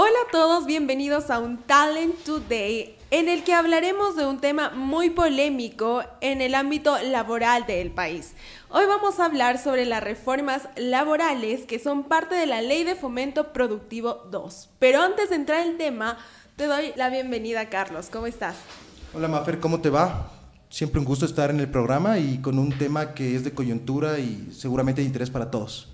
Hola a todos, bienvenidos a un Talent Today en el que hablaremos de un tema muy polémico en el ámbito laboral del país. Hoy vamos a hablar sobre las reformas laborales que son parte de la Ley de Fomento Productivo 2. Pero antes de entrar en el tema, te doy la bienvenida, Carlos. ¿Cómo estás? Hola, Mafer, ¿cómo te va? Siempre un gusto estar en el programa y con un tema que es de coyuntura y seguramente de interés para todos.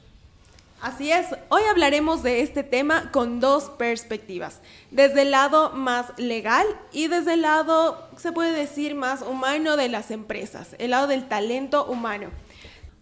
Así es, hoy hablaremos de este tema con dos perspectivas, desde el lado más legal y desde el lado, se puede decir, más humano de las empresas, el lado del talento humano.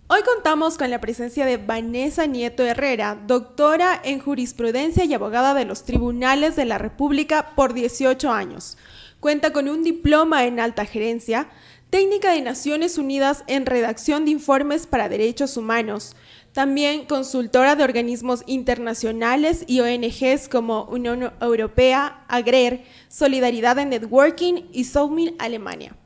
Hoy contamos con la presencia de Vanessa Nieto Herrera, doctora en jurisprudencia y abogada de los tribunales de la República por 18 años. Cuenta con un diploma en alta gerencia, técnica de Naciones Unidas en redacción de informes para derechos humanos, también consultora de organismos internacionales y ONGs como Unión Europea, AGRER, Solidaridad en Networking y Soulmill Alemania.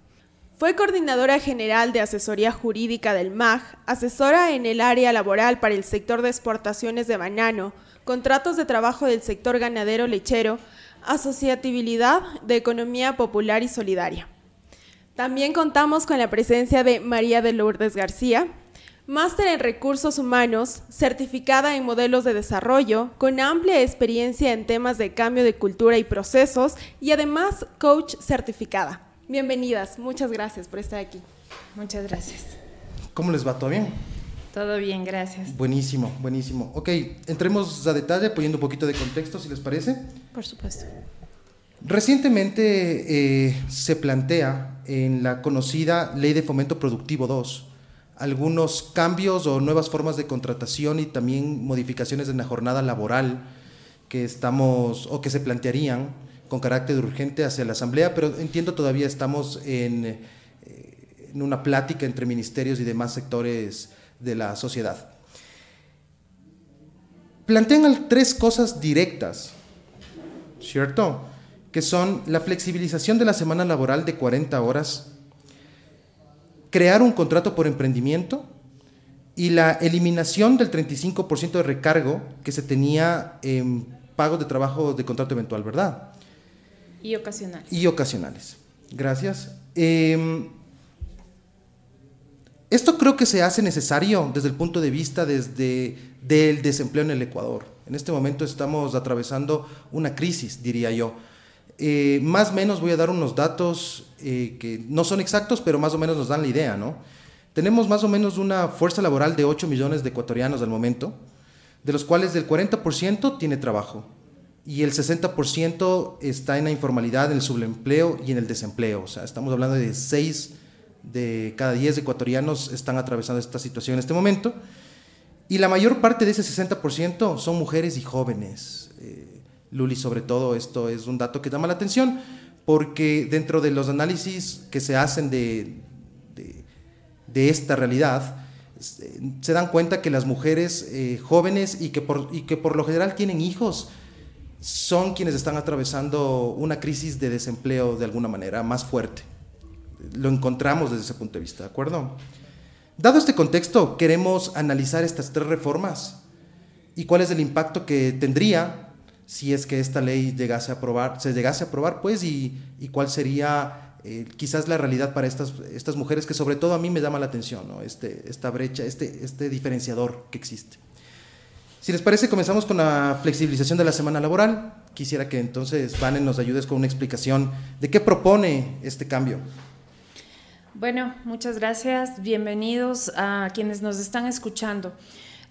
Fue coordinadora general de asesoría jurídica del MAG, asesora en el área laboral para el sector de exportaciones de banano, contratos de trabajo del sector ganadero lechero, asociatividad de economía popular y solidaria. También contamos con la presencia de María de Lourdes García, Máster en Recursos Humanos, certificada en modelos de desarrollo, con amplia experiencia en temas de cambio de cultura y procesos y además coach certificada. Bienvenidas, muchas gracias por estar aquí. Muchas gracias. ¿Cómo les va? ¿Todo bien? Todo bien, gracias. Buenísimo, buenísimo. Ok, entremos a detalle poniendo un poquito de contexto, si les parece. Por supuesto. Recientemente eh, se plantea en la conocida Ley de Fomento Productivo 2 algunos cambios o nuevas formas de contratación y también modificaciones en la jornada laboral que estamos o que se plantearían con carácter urgente hacia la Asamblea, pero entiendo todavía estamos en, eh, en una plática entre ministerios y demás sectores de la sociedad. Plantean tres cosas directas, ¿cierto? Que son la flexibilización de la semana laboral de 40 horas, crear un contrato por emprendimiento y la eliminación del 35% de recargo que se tenía en pagos de trabajo de contrato eventual, ¿verdad? Y ocasionales. Y ocasionales. Gracias. Em, esto creo que se hace necesario desde el punto de vista desde del desempleo en el Ecuador. En este momento estamos atravesando una crisis, diría yo. Eh, más o menos voy a dar unos datos eh, que no son exactos, pero más o menos nos dan la idea, ¿no? Tenemos más o menos una fuerza laboral de 8 millones de ecuatorianos al momento, de los cuales el 40% tiene trabajo y el 60% está en la informalidad, en el subempleo y en el desempleo. O sea, estamos hablando de 6 de cada 10 ecuatorianos están atravesando esta situación en este momento. Y la mayor parte de ese 60% son mujeres y jóvenes. Eh, Luli, sobre todo, esto es un dato que llama la atención, porque dentro de los análisis que se hacen de, de, esta realidad, se dan cuenta que las mujeres eh, jóvenes y que, por, y que por lo general tienen hijos son quienes están atravesando una crisis de desempleo de alguna manera más fuerte. Lo encontramos desde ese punto de vista, ¿de acuerdo? Dado este contexto, queremos analizar estas tres reformas y cuál es el impacto que tendría si es que esta ley llegase a aprobar, se llegase a aprobar, pues, y, y cuál sería eh, quizás la realidad para estas, estas mujeres, que sobre todo a mí me llama la atención, ¿no? este, esta brecha, este, este diferenciador que existe. Si les parece, comenzamos con la flexibilización de la semana laboral. Quisiera que entonces, Vane, nos ayudes con una explicación de qué propone este cambio. Bueno, muchas gracias. Bienvenidos a quienes nos están escuchando.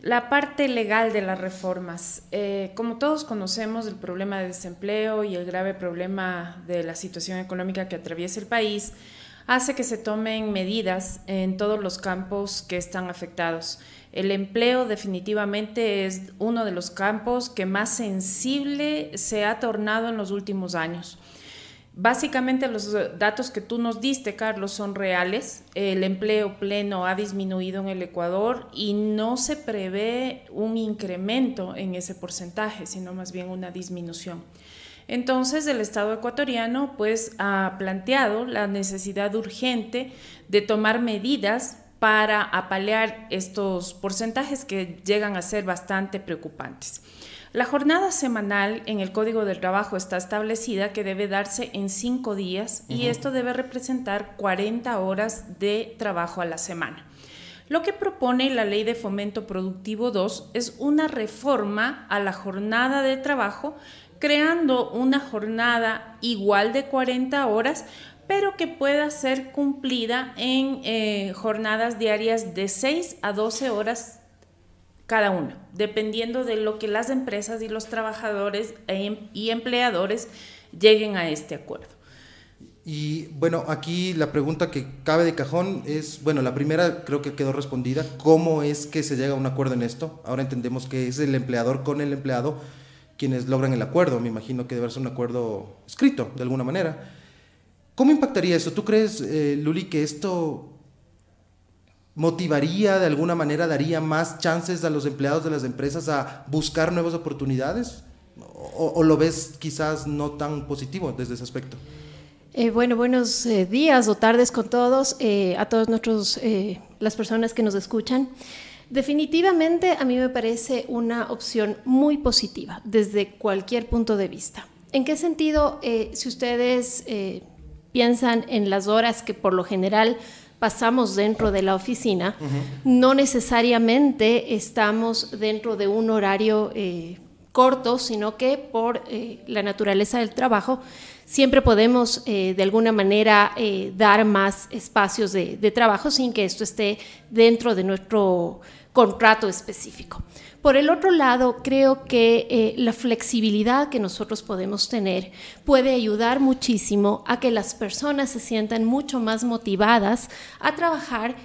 La parte legal de las reformas. Eh, como todos conocemos, el problema de desempleo y el grave problema de la situación económica que atraviesa el país hace que se tomen medidas en todos los campos que están afectados. El empleo definitivamente es uno de los campos que más sensible se ha tornado en los últimos años. Básicamente los datos que tú nos diste, Carlos, son reales. El empleo pleno ha disminuido en el Ecuador y no se prevé un incremento en ese porcentaje, sino más bien una disminución. Entonces el Estado ecuatoriano pues ha planteado la necesidad urgente de tomar medidas para apalear estos porcentajes que llegan a ser bastante preocupantes. La jornada semanal en el Código del Trabajo está establecida que debe darse en cinco días y esto debe representar 40 horas de trabajo a la semana. Lo que propone la Ley de Fomento Productivo 2 es una reforma a la jornada de trabajo, creando una jornada igual de 40 horas, pero que pueda ser cumplida en eh, jornadas diarias de 6 a 12 horas cada una, dependiendo de lo que las empresas y los trabajadores e, y empleadores lleguen a este acuerdo. Y bueno, aquí la pregunta que cabe de cajón es, bueno, la primera creo que quedó respondida, ¿cómo es que se llega a un acuerdo en esto? Ahora entendemos que es el empleador con el empleado quienes logran el acuerdo, me imagino que debe ser un acuerdo escrito de alguna manera. ¿Cómo impactaría eso? ¿Tú crees, eh, Luli, que esto motivaría de alguna manera, daría más chances a los empleados de las empresas a buscar nuevas oportunidades? ¿O, lo ves quizás no tan positivo desde ese aspecto? Eh, bueno, buenos eh, días o tardes con todos, eh, a todos nuestros, las personas que nos escuchan. Definitivamente a mí me parece una opción muy positiva desde cualquier punto de vista. ¿En qué sentido, si ustedes piensan en las horas que por lo general pasamos dentro de la oficina, no necesariamente estamos dentro de un horario eh, corto, sino que por eh, la naturaleza del trabajo siempre podemos eh, de alguna manera dar más espacios de, trabajo sin que esto esté dentro de nuestro contrato específico. Por el otro lado, creo que eh, la flexibilidad que nosotros podemos tener puede ayudar muchísimo a que las personas se sientan mucho más motivadas a trabajar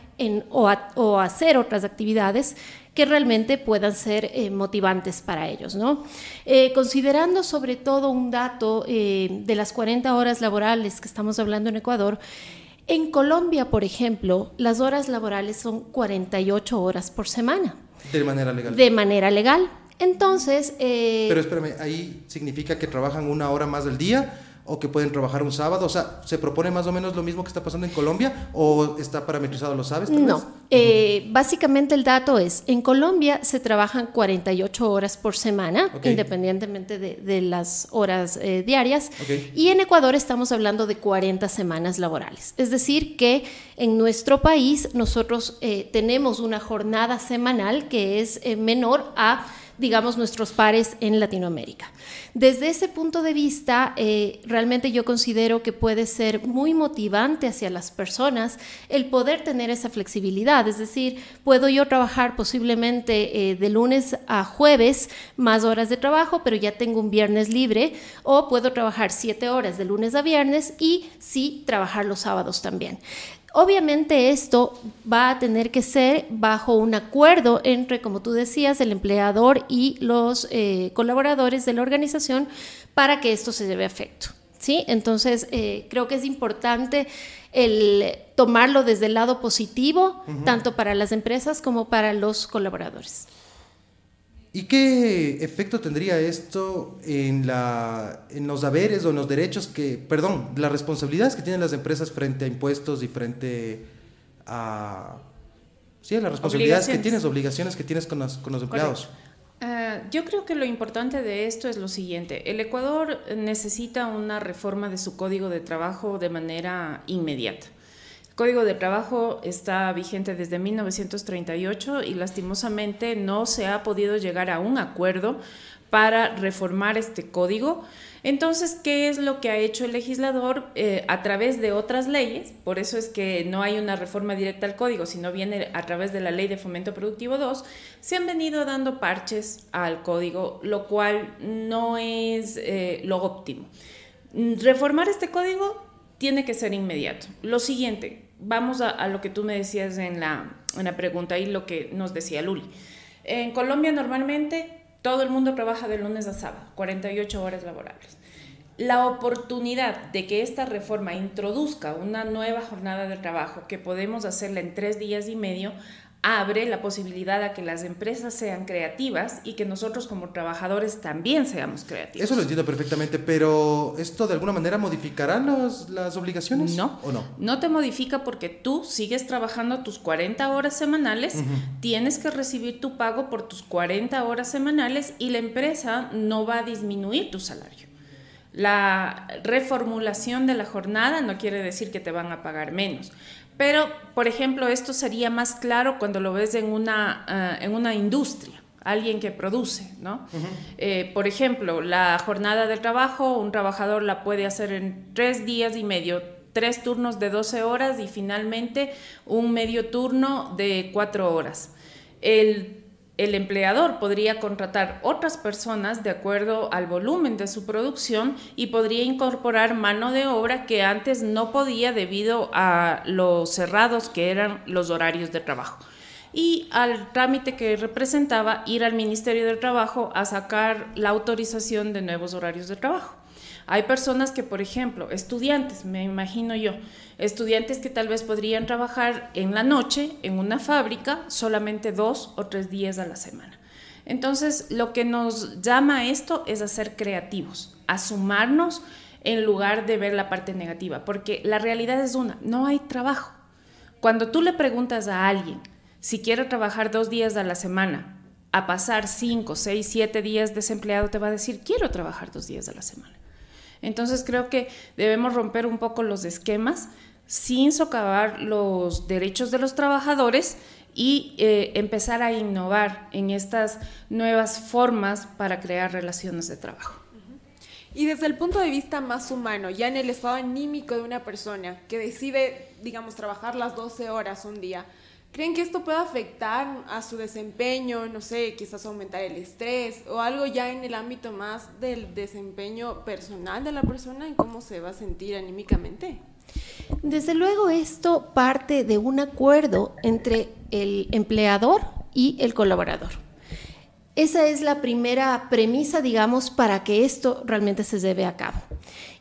o, a, hacer otras actividades que realmente puedan ser eh, motivantes para ellos. ¿no? Eh, considerando sobre todo un dato de las 40 horas laborales que estamos hablando en Ecuador, en Colombia, por ejemplo, las horas laborales son 48 horas por semana. De manera legal. De manera legal. Entonces... Eh, Pero espérame, ahí significa que trabajan una hora más del día o que pueden trabajar un sábado? O sea, ¿se propone más o menos lo mismo que está pasando en Colombia o está parametrizado, lo sabes? No, eh, básicamente el dato es, en Colombia se trabajan 48 horas por semana, independientemente de, las horas eh, diarias, y en Ecuador estamos hablando de 40 semanas laborales. Es decir, que en nuestro país nosotros eh, tenemos una jornada semanal que es menor a digamos, nuestros pares en Latinoamérica. Desde ese punto de vista, eh, realmente yo considero que puede ser muy motivante hacia las personas el poder tener esa flexibilidad, es decir, puedo yo trabajar posiblemente eh, de lunes a jueves más horas de trabajo, pero ya tengo un viernes libre, o puedo trabajar siete horas de lunes a viernes y sí trabajar los sábados también. Obviamente esto va a tener que ser bajo un acuerdo entre, como tú decías, el empleador y los eh, colaboradores de la organización para que esto se lleve a efecto. ¿sí? Entonces, eh, creo que es importante el tomarlo desde el lado positivo, tanto para las empresas como para los colaboradores. ¿Y qué efecto tendría esto en, la, en los haberes o en los derechos que, perdón, las responsabilidades que tienen las empresas frente a impuestos y frente a, sí, las responsabilidades que tienes, obligaciones que tienes con los, con los empleados? Ah, yo creo que lo importante de esto es lo siguiente. El Ecuador necesita una reforma de su código de trabajo de manera inmediata. Código de Trabajo está vigente desde 1938 y lastimosamente no se ha podido llegar a un acuerdo para reformar este código. Entonces, ¿qué es lo que ha hecho el legislador eh, a través de otras leyes? Por eso es que no hay una reforma directa al código, sino viene a través de la Ley de Fomento Productivo 2. Se han venido dando parches al código, lo cual no es eh, lo óptimo. Reformar este código tiene que ser inmediato. Lo siguiente, vamos a, lo que tú me decías en la, en la pregunta y lo que nos decía Luli. En Colombia normalmente todo el mundo trabaja de lunes a sábado, 48 horas laborables. La oportunidad de que esta reforma introduzca una nueva jornada de trabajo que podemos hacerla en tres días y medio abre la posibilidad a que las empresas sean creativas y que nosotros como trabajadores también seamos creativos. Eso lo entiendo perfectamente, pero ¿esto de alguna manera modificará las obligaciones? No, ¿o no? No te modifica porque tú sigues trabajando tus 40 horas semanales, tienes que recibir tu pago por tus 40 horas semanales y la empresa no va a disminuir tu salario. La reformulación de la jornada no quiere decir que te van a pagar menos. Pero, por ejemplo, esto sería más claro cuando lo ves en una, ah, en una industria alguien que produce, ¿no? Eh, por ejemplo, la jornada de trabajo, un trabajador la puede hacer en tres días y medio, tres turnos de 12 horas y finalmente un medio turno de cuatro horas. El el empleador podría contratar otras personas de acuerdo al volumen de su producción y podría incorporar mano de obra que antes no podía debido a los cerrados que eran los horarios de trabajo. Y al trámite que representaba ir al Ministerio del Trabajo a sacar la autorización de nuevos horarios de trabajo. Hay personas que, por ejemplo, estudiantes, me imagino yo, estudiantes que tal vez podrían trabajar en la noche en una fábrica solamente dos o tres días a la semana. Entonces, lo que nos llama esto es a ser creativos, a sumarnos en lugar de ver la parte negativa, porque la realidad es una, no hay trabajo. Cuando tú le preguntas a alguien si quiere trabajar dos días a la semana, a pasar cinco, seis, siete días desempleado, te va a decir, quiero trabajar dos días a la semana. Entonces creo que debemos romper un poco los esquemas sin socavar los derechos de los trabajadores y eh, empezar a innovar en estas nuevas formas para crear relaciones de trabajo. Y desde el punto de vista más humano, ya en el estado anímico de una persona que decide, digamos, trabajar las 12 horas un día, ¿Creen que esto puede afectar a su desempeño? No sé, quizás aumentar el estrés o algo ya en el ámbito más del desempeño personal de la persona en cómo se va a sentir anímicamente. Desde luego esto parte de un acuerdo entre el empleador y el colaborador. Esa es la primera premisa, digamos, para que esto realmente se lleve a cabo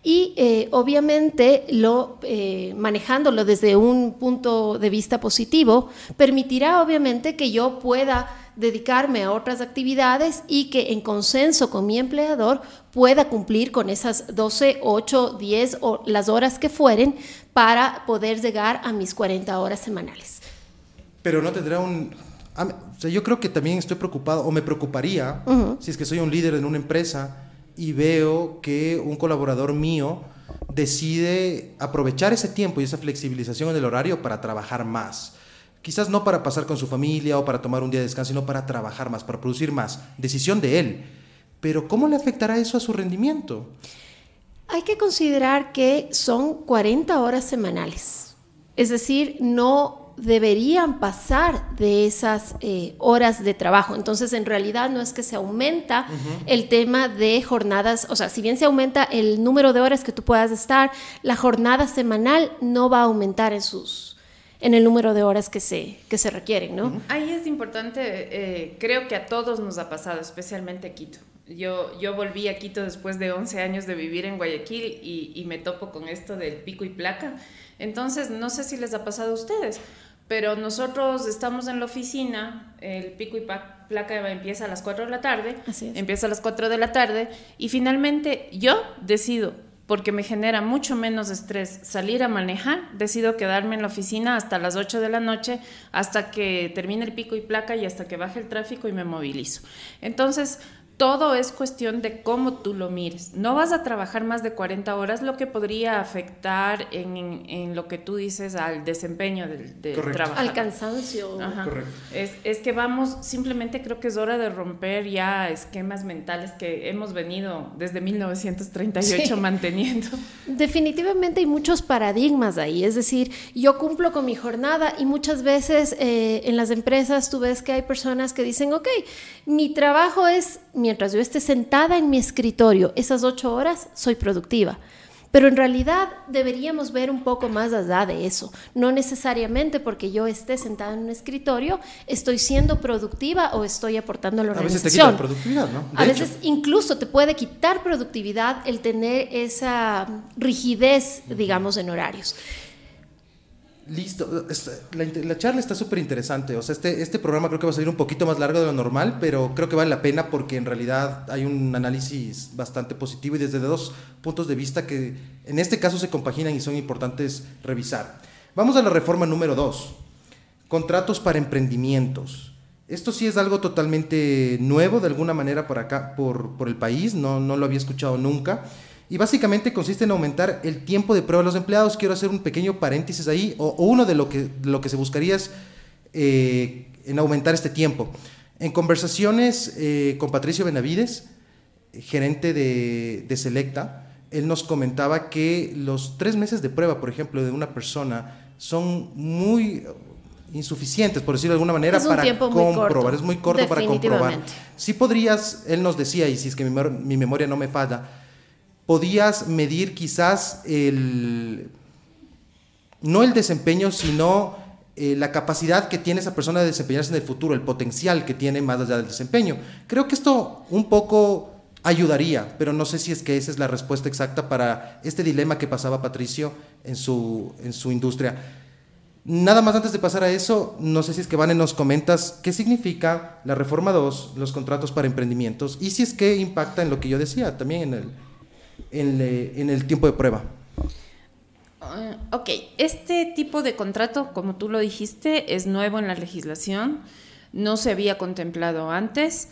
y eh, obviamente lo, eh, manejándolo desde un punto de vista positivo, permitirá obviamente que yo pueda dedicarme a otras actividades y que en consenso con mi empleador pueda cumplir con esas 12, 8, 10 o las horas que fueren para poder llegar a mis 40 horas semanales. Pero no tendrá un... O sea, yo creo que también estoy preocupado o me preocuparía si es que soy un líder en una empresa y veo que un colaborador mío decide aprovechar ese tiempo y esa flexibilización en el horario para trabajar más. Quizás no para pasar con su familia o para tomar un día de descanso, sino para trabajar más, para producir más. Decisión de él. Pero ¿cómo le afectará eso a su rendimiento? Hay que considerar que son 40 horas semanales. Es decir, no deberían pasar de esas eh, horas de trabajo. Entonces, en realidad no es que se aumenta el tema de jornadas, o sea, si bien se aumenta el número de horas que tú puedas estar, la jornada semanal no va a aumentar en sus en el número de horas que se, que se requieren, ¿no? Ahí es importante, eh, creo que a todos nos ha pasado, especialmente a Quito. Yo, yo volví a Quito después de 11 años de vivir en Guayaquil y, y me topo con esto del pico y placa. Entonces, no sé si les ha pasado a ustedes, pero nosotros estamos en la oficina, el pico y placa empieza a las 4 de la tarde, empieza a las 4 de la tarde y finalmente yo decido, porque me genera mucho menos estrés salir a manejar, decido quedarme en la oficina hasta las 8 de la noche, hasta que termine el pico y placa y hasta que baje el tráfico y me movilizo. Entonces, todo es cuestión de cómo tú lo mires. No vas a trabajar más de 40 horas, lo que podría afectar en, lo que tú dices al desempeño del, trabajo. Al cansancio. Es, es, que vamos, simplemente creo que es hora de romper ya esquemas mentales que hemos venido desde 1938 manteniendo. Definitivamente hay muchos paradigmas ahí. Es decir, yo cumplo con mi jornada y muchas veces eh, en las empresas tú ves que hay personas que dicen, ok, mi trabajo es mientras yo esté sentada en mi escritorio esas ocho horas, soy productiva. Pero en realidad deberíamos ver un poco más allá de eso. No necesariamente porque yo esté sentada en un escritorio estoy siendo productiva o estoy aportando a la organización. A veces te quita productividad, ¿no? a veces incluso te puede quitar productividad el tener esa rigidez, digamos, en horarios. Listo, la, charla está súper interesante, o sea, este, este programa creo que va a salir un poquito más largo de lo normal, pero creo que vale la pena porque en realidad hay un análisis bastante positivo y desde dos puntos de vista que en este caso se compaginan y son importantes revisar. Vamos a la reforma número dos, contratos para emprendimientos. Esto sí es algo totalmente nuevo de alguna manera por acá, por, por el país, no, no lo había escuchado nunca. Y básicamente consiste en aumentar el tiempo de prueba de los empleados. Quiero hacer un pequeño paréntesis ahí, o, uno de lo que, lo que se buscaría es eh, en aumentar este tiempo. En conversaciones eh, con Patricio Benavides, gerente de, de, Selecta, él nos comentaba que los tres meses de prueba, por ejemplo, de una persona son muy insuficientes, por decirlo de alguna manera, para comprobar. es muy corto para comprobar. Si podrías, él nos decía, y si es que mi, mi memoria no me falla, podías medir quizás el, no el desempeño, sino eh, la capacidad que tiene esa persona de desempeñarse en el futuro, el potencial que tiene más allá del desempeño. Creo que esto un poco ayudaría, pero no sé si es que esa es la respuesta exacta para este dilema que pasaba Patricio en su, en su industria. Nada más antes de pasar a eso, no sé si es que Vane nos comentas qué significa la reforma 2, los contratos para emprendimientos, y si es que impacta en lo que yo decía, también en el, en, el tiempo de prueba. Ah, ok, este tipo de contrato, como tú lo dijiste, es nuevo en la legislación, no se había contemplado antes,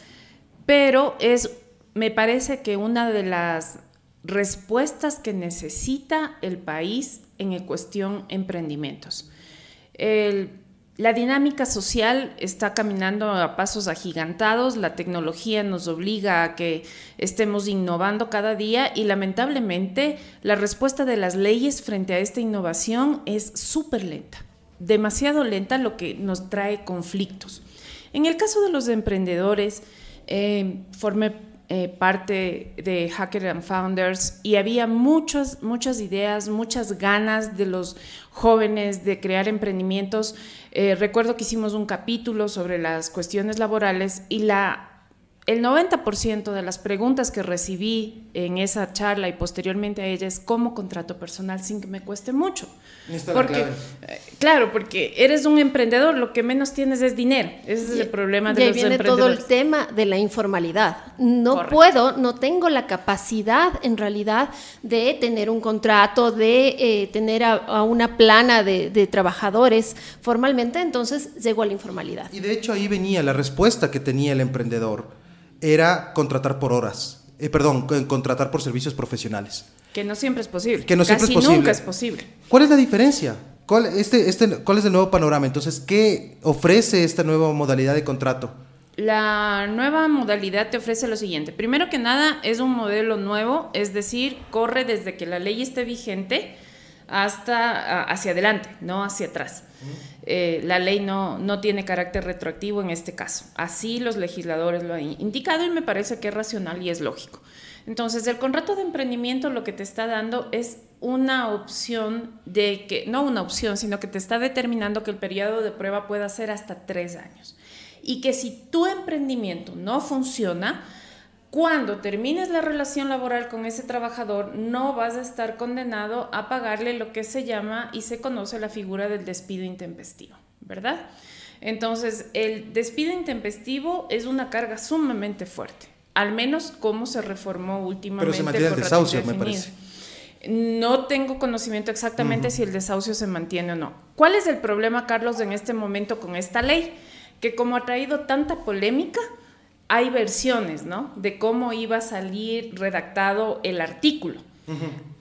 pero es, me parece que una de las respuestas que necesita el país en cuestión emprendimientos. El la dinámica social está caminando a pasos agigantados, la tecnología nos obliga a que estemos innovando cada día y lamentablemente la respuesta de las leyes frente a esta innovación es súper lenta, demasiado lenta, lo que nos trae conflictos. En el caso de los emprendedores, eh, formé eh, parte de Hacker and Founders y había muchas, muchas ideas, muchas ganas de los jóvenes de crear emprendimientos. Eh, recuerdo que hicimos un capítulo sobre las cuestiones laborales y la el 90% de las preguntas que recibí en esa charla y posteriormente a ella es cómo contrato personal sin que me cueste mucho. Porque, eh, claro, porque eres un emprendedor, lo que menos tienes es dinero. Ese es el problema de y ahí viene todo el tema de la informalidad. No puedo, no tengo la capacidad en realidad de tener un contrato, de eh, tener a, una plana de, de trabajadores formalmente, entonces llego a la informalidad. Y de hecho ahí venía la respuesta que tenía el emprendedor era contratar por horas. Eh, perdón, contratar por servicios profesionales. Que no siempre es posible. Que no siempre es posible. nunca es posible. ¿Cuál es la diferencia? ¿Cuál, este, este, ¿Cuál es el nuevo panorama? Entonces, ¿qué ofrece esta nueva modalidad de contrato? La nueva modalidad te ofrece lo siguiente. Primero que nada, es un modelo nuevo, es decir, corre desde que la ley esté vigente hasta hacia adelante, no hacia atrás. Eh, la ley no, no tiene carácter retroactivo en este caso. Así los legisladores lo han indicado y me parece que es racional y es lógico. Entonces, el contrato de emprendimiento lo que te está dando es una opción de que, no una opción, sino que te está determinando que el periodo de prueba pueda ser hasta tres años. Y que si tu emprendimiento no funciona, cuando termines la relación laboral con ese trabajador, no vas a estar condenado a pagarle lo que se llama y se conoce la figura del despido intempestivo, ¿verdad? Entonces, el despido intempestivo es una carga sumamente fuerte, al menos como se reformó últimamente. Pero se mantiene el desahucio, me parece. No tengo conocimiento exactamente si el desahucio se mantiene o no. ¿Cuál es el problema, Carlos, en este momento con esta ley? Que como ha traído tanta polémica, hay versiones, ¿no? De cómo iba a salir redactado el artículo.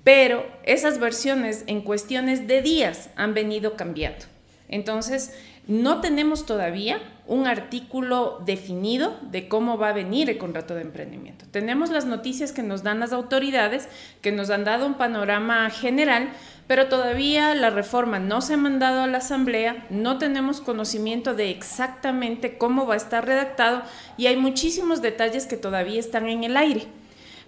Pero esas versiones en cuestiones de días han venido cambiando. Entonces, no tenemos todavía un artículo definido de cómo va a venir el contrato de emprendimiento. Tenemos las noticias que nos dan las autoridades, que nos han dado un panorama general, pero todavía la reforma no se ha mandado a la Asamblea, no tenemos conocimiento de exactamente cómo va a estar redactado y hay muchísimos detalles que todavía están en el aire.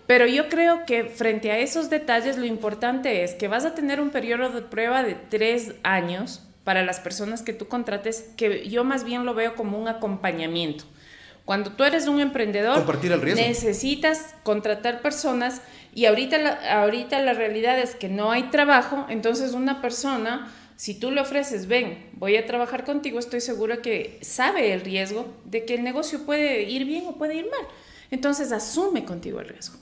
Pero yo creo que frente a esos detalles lo importante es que vas a tener un periodo de prueba de tres años para las personas que tú contrates, que yo más bien lo veo como un acompañamiento. Cuando tú eres un emprendedor, necesitas contratar personas y ahorita la, ahorita la realidad es que no hay trabajo, entonces una persona Si tú le ofreces, ven, voy a trabajar contigo, estoy seguro que sabe el riesgo de que el negocio puede ir bien o puede ir mal. Entonces asume contigo el riesgo.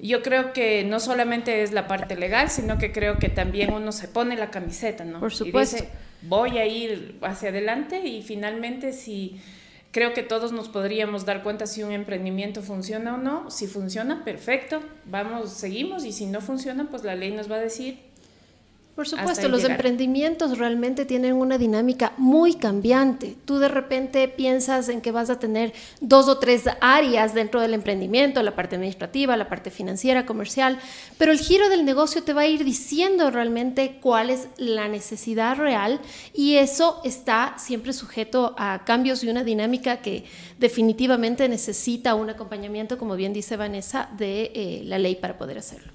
Yo creo que no solamente es la parte legal, sino que creo que también uno se pone la camiseta, ¿no? Por supuesto. Y dice, voy a ir hacia adelante y finalmente si creo que todos nos podríamos dar cuenta si un emprendimiento funciona o no. Si funciona, perfecto, vamos, seguimos y si no funciona, pues la ley nos va a decir, por supuesto, los emprendimientos realmente tienen una dinámica muy cambiante. Tú de repente piensas en que vas a tener dos o tres áreas dentro del emprendimiento, la parte administrativa, la parte financiera, comercial, pero el giro del negocio te va a ir diciendo realmente cuál es la necesidad real y eso está siempre sujeto a cambios y una dinámica que definitivamente necesita un acompañamiento, como bien dice Vanessa, de eh, la ley para poder hacerlo.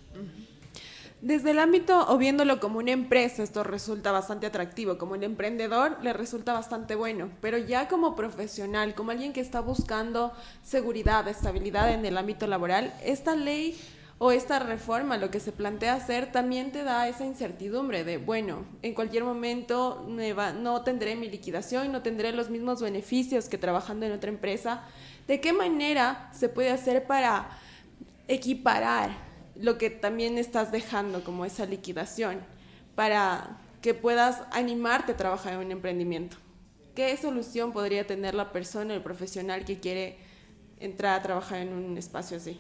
Desde el ámbito o viéndolo como una empresa, esto resulta bastante atractivo. Como un emprendedor le resulta bastante bueno, pero ya como profesional, como alguien que está buscando seguridad, estabilidad en el ámbito laboral, esta ley o esta reforma, lo que se plantea hacer, también te da esa incertidumbre de, bueno, en cualquier momento no tendré mi liquidación, no tendré los mismos beneficios que trabajando en otra empresa. ¿De qué manera se puede hacer para equiparar lo que también estás dejando como esa liquidación para que puedas animarte a trabajar en un emprendimiento. ¿Qué solución podría tener la persona, el profesional que quiere entrar a trabajar en un espacio así?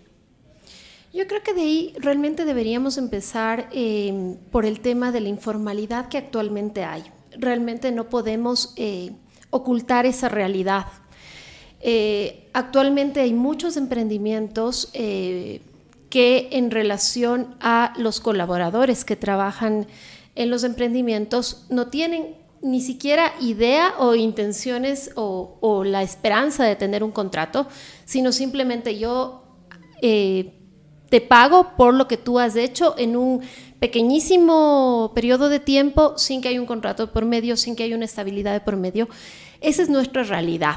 Yo creo que de ahí realmente deberíamos empezar eh, por el tema de la informalidad que actualmente hay. Realmente no podemos eh, ocultar esa realidad. Eh, actualmente hay muchos emprendimientos que en relación a los colaboradores que trabajan en los emprendimientos no tienen ni siquiera idea o intenciones o, la esperanza de tener un contrato, sino simplemente yo eh, te pago por lo que tú has hecho en un pequeñísimo periodo de tiempo sin que haya un contrato por medio, sin que haya una estabilidad de por medio. Esa es nuestra realidad.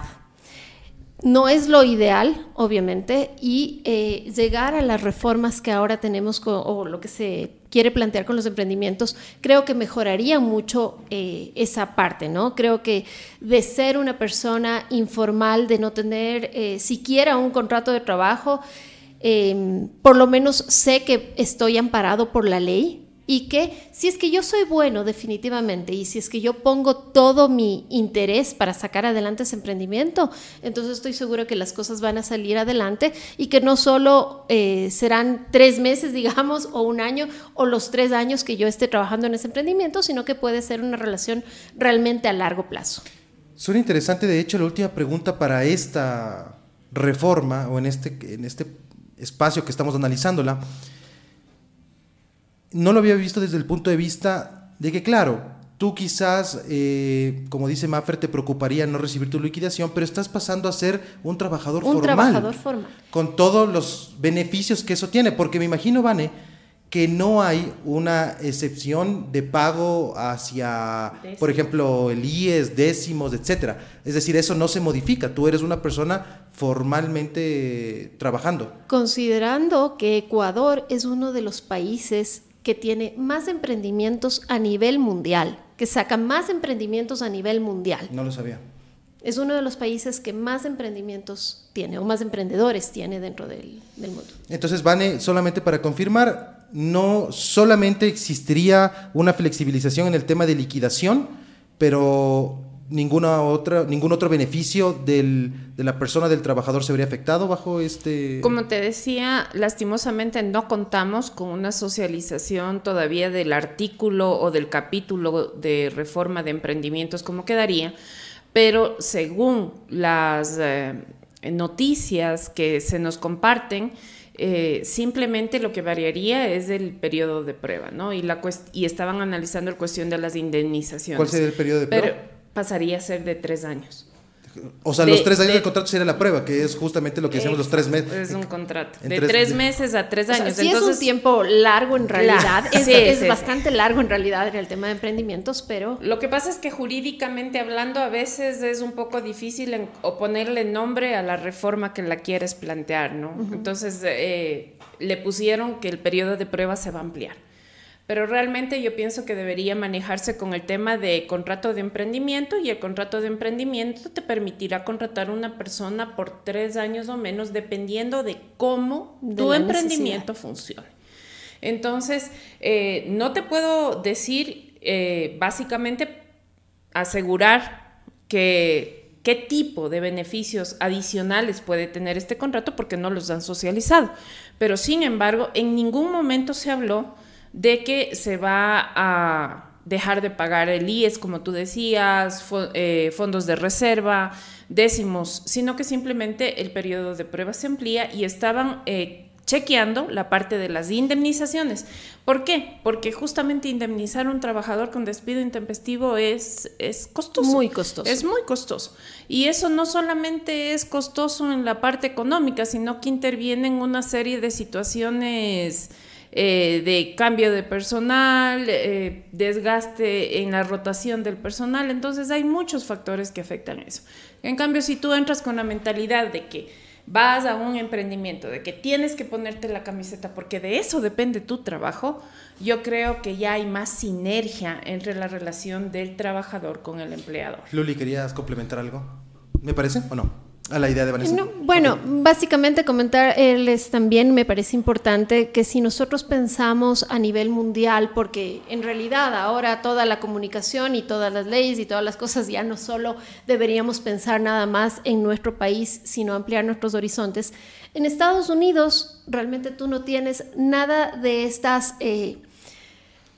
No es lo ideal, obviamente, y eh, llegar a las reformas que ahora tenemos o lo que se quiere plantear con los emprendimientos, creo que mejoraría mucho eh, esa parte, ¿no? Creo que de ser una persona informal, de no tener eh, siquiera un contrato de trabajo, em, por lo menos sé que estoy amparado por la ley, y que si es que yo soy bueno definitivamente y si es que yo pongo todo mi interés para sacar adelante ese emprendimiento, entonces estoy seguro que las cosas van a salir adelante y que no solo eh, serán tres meses, digamos, o un año o los tres años que yo esté trabajando en ese emprendimiento, sino que puede ser una relación realmente a largo plazo. Suena interesante, de hecho, la última pregunta para esta reforma o en este, en este espacio que estamos analizándola no lo había visto desde el punto de vista de que, claro, tú quizás, eh, como dice Maffer, te preocuparía no recibir tu liquidación, pero estás pasando a ser un trabajador un formal. trabajador formal. Con todos los beneficios que eso tiene, porque me imagino, Vane, que no hay una excepción de pago hacia, por ejemplo, el IES, décimos, etcétera. Es decir, eso no se modifica. Tú eres una persona formalmente trabajando. Considerando que Ecuador es uno de los países que tiene más emprendimientos a nivel mundial, que saca más emprendimientos a nivel mundial. No lo sabía. Es uno de los países que más emprendimientos tiene o más emprendedores tiene dentro del, del mundo. Entonces, Vane, solamente para confirmar, no solamente existiría una flexibilización en el tema de liquidación, pero ninguna otra, ningún otro beneficio del, de la persona, del trabajador se vería afectado bajo este... Como te decía, lastimosamente no contamos con una socialización todavía del artículo o del capítulo de reforma de emprendimientos como quedaría, pero según las eh, noticias que se nos comparten, eh, simplemente lo que variaría es el periodo de prueba, ¿no? Y, la y estaban analizando la cuestión de las indemnizaciones. ¿Cuál sería el periodo de prueba? Pasaría a ser de tres años. O sea, los tres años del contrato sería la prueba, que es justamente lo que decíamos los tres meses. Es un contrato. De tres, meses a tres años. sí es un tiempo largo en realidad. es, es bastante largo en realidad en el tema de emprendimientos, pero... Lo que pasa es que jurídicamente hablando a veces es un poco difícil en, o ponerle nombre a la reforma que la quieres plantear, ¿no? Entonces eh, le pusieron que el periodo de prueba se va a ampliar pero realmente yo pienso que debería manejarse con el tema de contrato de emprendimiento y el contrato de emprendimiento te permitirá contratar una persona por tres años o menos dependiendo de cómo tu emprendimiento funcione. Entonces, eh, no te puedo decir eh, básicamente asegurar que qué tipo de beneficios adicionales puede tener este contrato porque no los han socializado. Pero sin embargo, en ningún momento se habló de que se va a dejar de pagar el IES, como tú decías, eh, fondos de reserva, décimos, sino que simplemente el periodo de prueba se amplía y estaban eh, chequeando la parte de las indemnizaciones. ¿Por qué? Porque justamente indemnizar a un trabajador con despido intempestivo es, es costoso. Muy costoso. Es muy costoso. Y eso no solamente es costoso en la parte económica, sino que interviene en una serie de situaciones eh, de cambio de personal, eh, desgaste en la rotación del personal. Entonces hay muchos factores que afectan eso. En cambio, si tú entras con la mentalidad de que vas a un emprendimiento, de que tienes que ponerte la camiseta porque de eso depende tu trabajo, yo creo que ya hay más sinergia entre la relación del trabajador con el empleador. Luli, ¿querías complementar algo? ¿Me parece o no? A la idea de Vanessa? bueno, básicamente comentarles también me parece importante que si nosotros pensamos a nivel mundial, porque en realidad ahora toda la comunicación y todas las leyes y todas las cosas ya no solo deberíamos pensar nada más en nuestro país, sino ampliar nuestros horizontes. En Estados Unidos realmente tú no tienes nada de estas... Eh,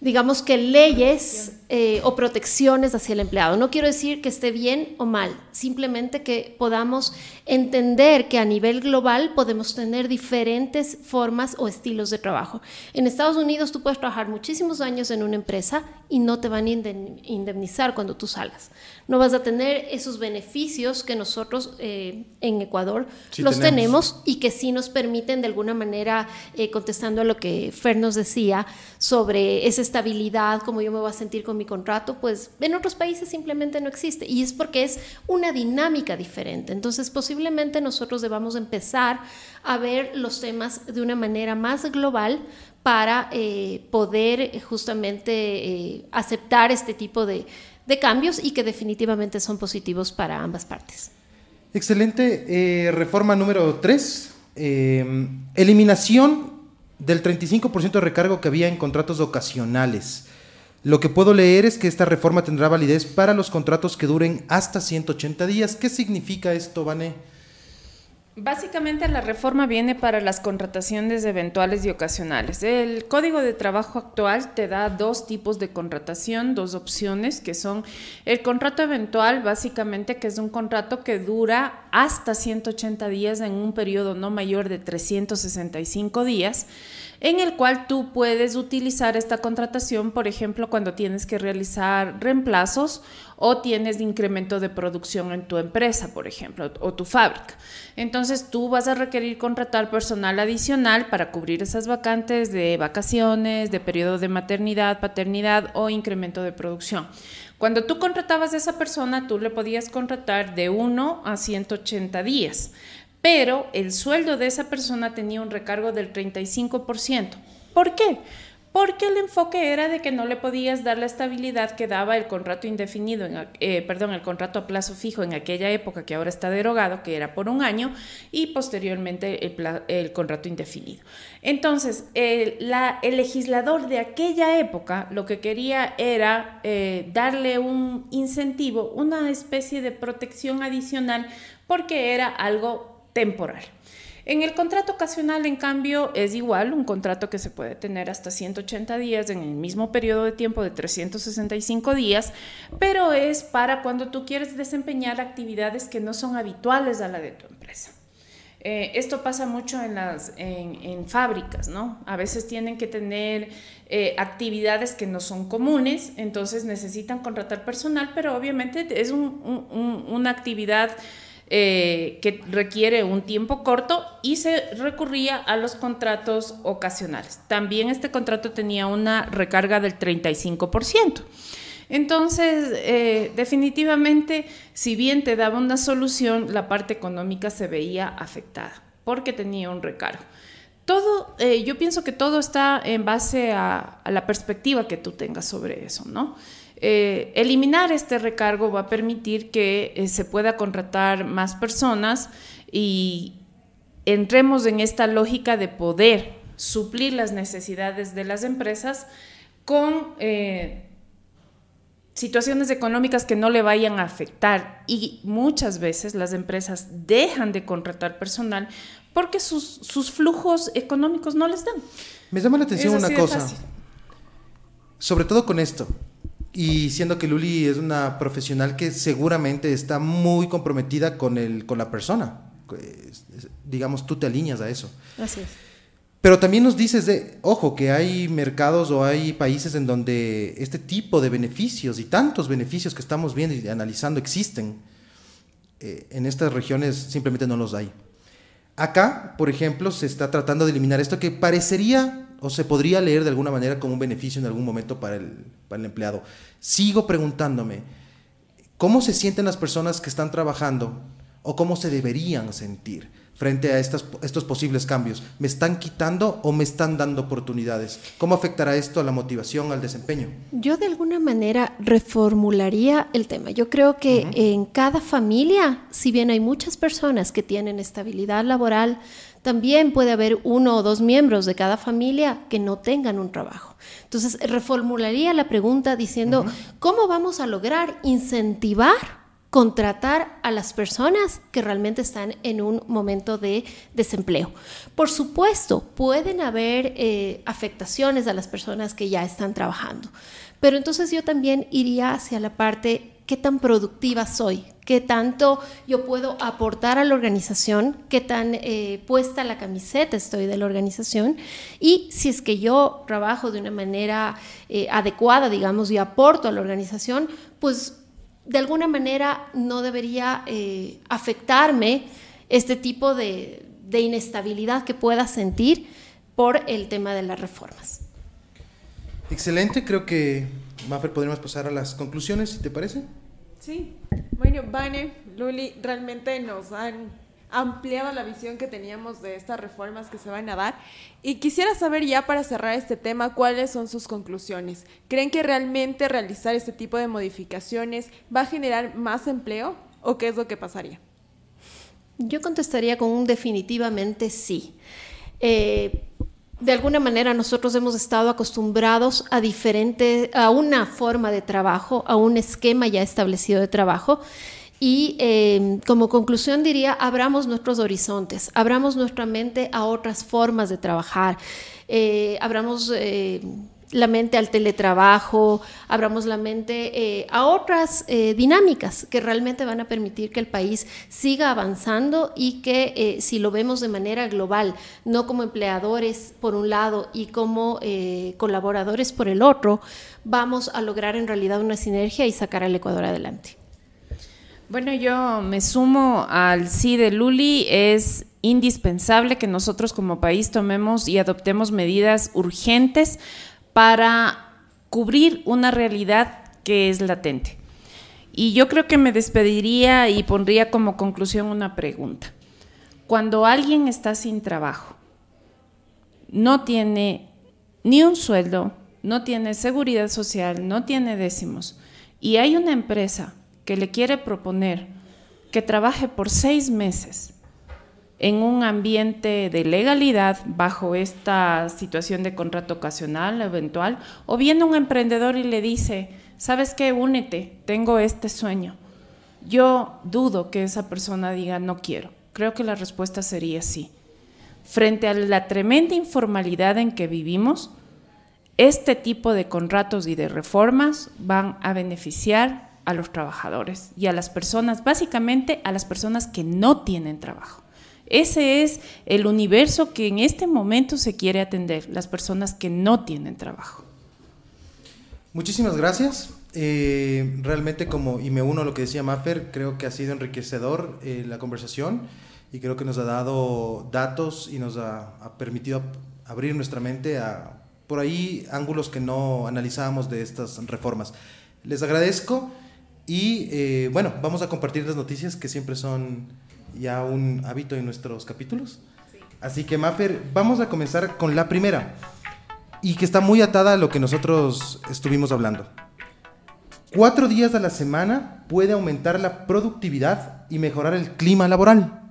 digamos que leyes eh, o protecciones hacia el empleado. No quiero decir que esté bien o mal, simplemente que podamos entender que a nivel global podemos tener diferentes formas o estilos de trabajo. En Estados Unidos tú puedes trabajar muchísimos años en una empresa y no te van a indemnizar cuando tú salgas. No vas a tener esos beneficios que nosotros eh, en Ecuador los tenemos. y que sí nos permiten de alguna manera, eh, contestando a lo que Fer nos decía sobre esa estabilidad, como yo me voy a sentir con mi contrato, pues en otros países simplemente no existe y es porque es una dinámica diferente. Entonces posiblemente nosotros debamos empezar a ver los temas de una manera más global para eh, poder justamente eh, aceptar este tipo de, cambios y que definitivamente son positivos para ambas partes. Excelente. Eh, reforma número 3. eliminación del 35% de recargo que había en contratos ocasionales. Lo que puedo leer es que esta reforma tendrá validez para los contratos que duren hasta 180 días. ¿Qué significa esto, Vane? Básicamente la reforma viene para las contrataciones eventuales y ocasionales. El Código de Trabajo actual te da dos tipos de contratación, dos opciones, que son el contrato eventual, básicamente que es un contrato que dura hasta 180 días en un periodo no mayor de 365 días en el cual tú puedes utilizar esta contratación, por ejemplo, cuando tienes que realizar reemplazos o tienes incremento de producción en tu empresa, por ejemplo, o tu fábrica. Entonces tú vas a requerir contratar personal adicional para cubrir esas vacantes de vacaciones, de periodo de maternidad, paternidad o incremento de producción. Cuando tú contratabas a esa persona, tú le podías contratar de 1 a 180 días pero el sueldo de esa persona tenía un recargo del 35%. ¿Por qué? Porque el enfoque era de que no le podías dar la estabilidad que daba el contrato indefinido, eh, perdón, el contrato a plazo fijo en aquella época que ahora está derogado, que era por un año, y posteriormente el, contrato indefinido. Entonces, el, legislador de aquella época lo que quería era eh, darle un incentivo, una especie de protección adicional, porque era algo temporal. En el contrato ocasional, en cambio, es igual, un contrato que se puede tener hasta 180 días en el mismo periodo de tiempo de 365 días, pero es para cuando tú quieres desempeñar actividades que no son habituales a la de tu empresa. Eh, esto pasa mucho en, las, en, fábricas, ¿no? A veces tienen que tener eh, actividades que no son comunes, entonces necesitan contratar personal, pero obviamente es una actividad eh, que requiere un tiempo corto y se recurría a los contratos ocasionales. También este contrato tenía una recarga del 35%. Entonces, eh, definitivamente, si bien te daba una solución, la parte económica se veía afectada porque tenía un recargo. Todo, eh, yo pienso que todo está en base a, la perspectiva que tú tengas sobre eso, ¿no? Eh, eliminar este recargo va a permitir que eh, se pueda contratar más personas y entremos en esta lógica de poder suplir las necesidades de las empresas con situaciones económicas que no le vayan a afectar. Y muchas veces las empresas dejan de contratar personal porque sus, flujos económicos no les dan. Me llama la atención una cosa, sobre todo con esto, y siendo que Luli es una profesional que seguramente está muy comprometida con, el, con la persona, digamos, tú te alineas a eso. Así es. Pero también nos dices de, ojo, que hay mercados o hay países en donde este tipo de beneficios y tantos beneficios que estamos viendo y analizando existen. Eh, en estas regiones simplemente no los hay. Acá, por ejemplo, se está tratando de eliminar esto que parecería o se podría leer de alguna manera como un beneficio en algún momento para el, para el empleado. Sigo preguntándome, ¿cómo se sienten las personas que están trabajando o cómo se deberían sentir? frente a estas, estos posibles cambios? ¿Me están quitando o me están dando oportunidades? ¿Cómo afectará esto a la motivación, al desempeño? Yo de alguna manera reformularía el tema. Yo creo que en cada familia, si bien hay muchas personas que tienen estabilidad laboral, también puede haber uno o dos miembros de cada familia que no tengan un trabajo. Entonces, reformularía la pregunta diciendo, ¿cómo vamos a lograr incentivar contratar a las personas que realmente están en un momento de desempleo. Por supuesto, pueden haber eh, afectaciones a las personas que ya están trabajando, pero entonces yo también iría hacia la parte qué tan productiva soy, qué tanto yo puedo aportar a la organización, qué tan eh, puesta la camiseta estoy de la organización y si es que yo trabajo de una manera eh, adecuada, digamos, y aporto a la organización, pues de alguna manera no debería eh, afectarme este tipo de, inestabilidad que pueda sentir por el tema de las reformas. Excelente, creo que, Maffer, podríamos pasar a las conclusiones, si te parece. Sí, bueno, Vane, Luli, realmente nos han ampliado la visión que teníamos de estas reformas que se van a dar. Y quisiera saber ya para cerrar este tema cuáles son sus conclusiones. ¿Creen que realmente realizar este tipo de modificaciones va a generar más empleo o qué es lo que pasaría? Yo contestaría con un definitivamente sí. Eh, de alguna manera nosotros hemos estado acostumbrados a diferente, a una forma de trabajo, a un esquema ya establecido de trabajo. Y em, como conclusión diría, abramos nuestros horizontes, abramos nuestra mente a otras formas de trabajar, eh, abramos eh, la mente al teletrabajo, abramos la mente eh, a otras dinámicas que realmente van a permitir que el país siga avanzando y que si lo vemos de manera global, no como empleadores por un lado y como colaboradores por el otro, vamos a lograr en realidad una sinergia y sacar al Ecuador adelante. Bueno, yo me sumo al sí de Luli. Es indispensable que nosotros como país tomemos y adoptemos medidas urgentes para cubrir una realidad que es latente. Y yo creo que me despediría y pondría como conclusión una pregunta. Cuando alguien está sin trabajo, no tiene ni un sueldo, no tiene seguridad social, no tiene décimos, y hay una empresa que le quiere proponer que trabaje por seis meses en un ambiente de legalidad bajo esta situación de contrato ocasional eventual, o viene un emprendedor y le dice, ¿sabes qué? Únete, tengo este sueño. Yo dudo que esa persona diga, no quiero. Creo que la respuesta sería sí. Frente a la tremenda informalidad en que vivimos, este tipo de contratos y de reformas van a beneficiar a los trabajadores y a las personas, básicamente a las personas que no tienen trabajo. Ese es el universo que en este momento se quiere atender, las personas que no tienen trabajo. Muchísimas gracias. Eh, realmente como, y me uno a lo que decía Maffer, creo que ha sido enriquecedor eh, la conversación y creo que nos ha dado datos y nos ha, permitido abrir nuestra mente a por ahí ángulos que no analizábamos de estas reformas. Les agradezco. Y eh, bueno, vamos a compartir las noticias que siempre son ya un hábito en nuestros capítulos. Así que, Maffer, vamos a comenzar con la primera y que está muy atada a lo que nosotros estuvimos hablando. Cuatro días a la semana puede aumentar la productividad y mejorar el clima laboral.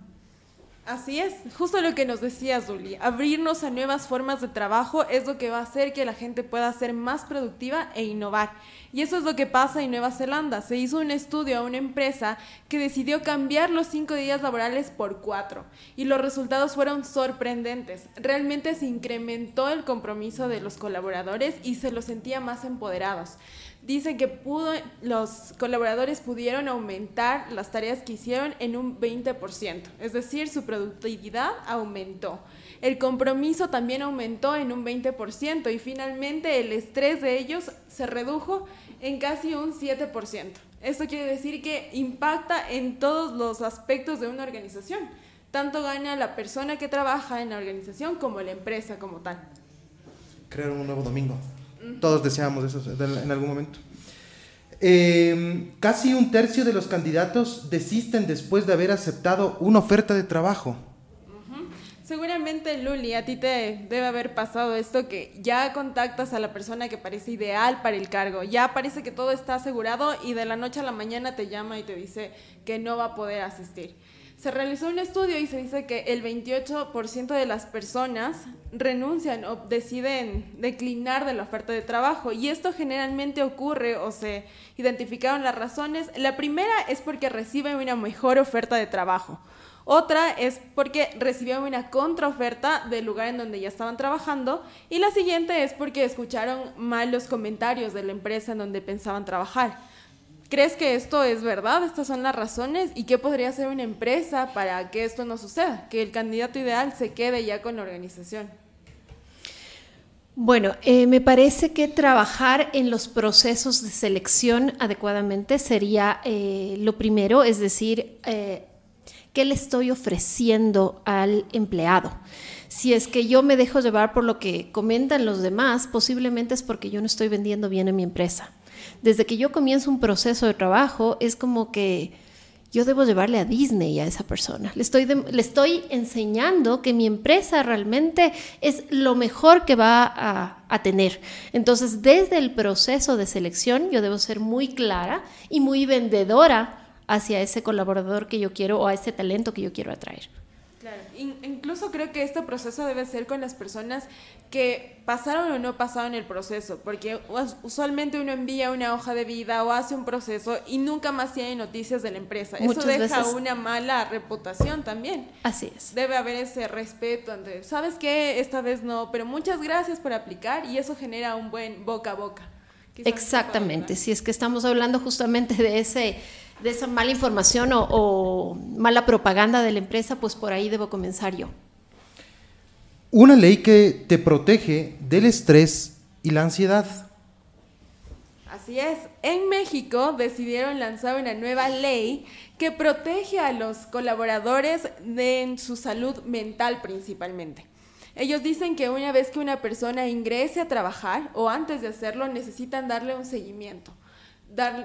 Así es, justo lo que nos decía Zuli, abrirnos a nuevas formas de trabajo es lo que va a hacer que la gente pueda ser más productiva e innovar. Y eso es lo que pasa en Nueva Zelanda. Se hizo un estudio a una empresa que decidió cambiar los cinco días laborales por cuatro y los resultados fueron sorprendentes. Realmente se incrementó el compromiso de los colaboradores y se los sentía más empoderados. Dice que pudo, los colaboradores pudieron aumentar las tareas que hicieron en un 20%, es decir, su productividad aumentó. El compromiso también aumentó en un 20% y finalmente el estrés de ellos se redujo en casi un 7%. Esto quiere decir que impacta en todos los aspectos de una organización. Tanto gana la persona que trabaja en la organización como la empresa como tal. Crear un nuevo domingo. Todos deseamos eso en algún momento. Em, casi un tercio de los candidatos desisten después de haber aceptado una oferta de trabajo. Seguramente, Luli, a ti te debe haber pasado esto que ya contactas a la persona que parece ideal para el cargo, ya parece que todo está asegurado y de la noche a la mañana te llama y te dice que no va a poder asistir. Se realizó un estudio y se dice que el 28% de las personas renuncian o deciden declinar de la oferta de trabajo y esto generalmente ocurre o se identificaron las razones. La primera es porque reciben una mejor oferta de trabajo. Otra es porque recibieron una contraoferta del lugar en donde ya estaban trabajando. Y la siguiente es porque escucharon malos comentarios de la empresa en donde pensaban trabajar. ¿Crees que esto es verdad? ¿Estas son las razones? ¿Y qué podría hacer una empresa para que esto no suceda? Que el candidato ideal se quede ya con la organización. Bueno, eh, me parece que trabajar en los procesos de selección adecuadamente sería eh, lo primero, es decir, eh, ¿qué le estoy ofreciendo al empleado? Si es que yo me dejo llevar por lo que comentan los demás, posiblemente es porque yo no estoy vendiendo bien en mi empresa desde que yo comienzo un proceso de trabajo, es como que yo debo llevarle a Disney a esa persona. Le estoy, le estoy enseñando que mi empresa realmente es lo mejor que va a, a, tener. Entonces, desde el proceso de selección, yo debo ser muy clara y muy vendedora hacia ese colaborador que yo quiero o a ese talento que yo quiero atraer. Claro, incluso creo que este proceso debe ser con las personas que pasaron o no pasaron el proceso, porque usualmente uno envía una hoja de vida o hace un proceso y nunca más tiene noticias de la empresa. Eso deja una mala reputación también. Así es. Debe haber ese respeto ante, ¿sabes qué? Esta vez no, pero muchas gracias por aplicar y eso genera un buen boca a boca. Exactamente, si es que estamos hablando justamente de ese de esa mala información o, mala propaganda de la empresa, pues por ahí debo comenzar yo. Una ley que te protege del estrés y la ansiedad. Así es, en México decidieron lanzar una nueva ley que protege a los colaboradores de su salud mental principalmente. Ellos dicen que una vez que una persona ingrese a trabajar o antes de hacerlo necesitan darle un seguimiento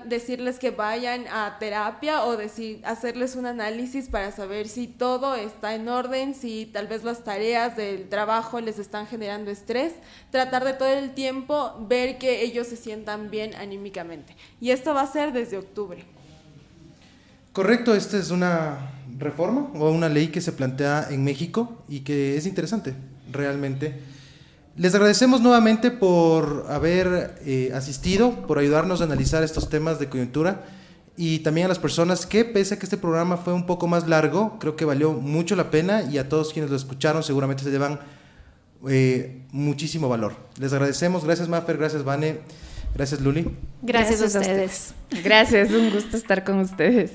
decirles que vayan a terapia o decir, hacerles un análisis para saber si todo está en orden, si tal vez las tareas del trabajo les están generando estrés, tratar de todo el tiempo ver que ellos se sientan bien anímicamente. Y esto va a ser desde octubre. Correcto, esta es una reforma o una ley que se plantea en México y que es interesante realmente les agradecemos nuevamente por haber eh, asistido, por ayudarnos a analizar estos temas de coyuntura y también a las personas que, pese a que este programa fue un poco más largo, creo que valió mucho la pena y a todos quienes lo escucharon seguramente se llevan eh, muchísimo valor. Les agradecemos, gracias Maffer, gracias Vane, gracias Luli. Gracias, a ustedes. Gracias, un gusto estar con ustedes.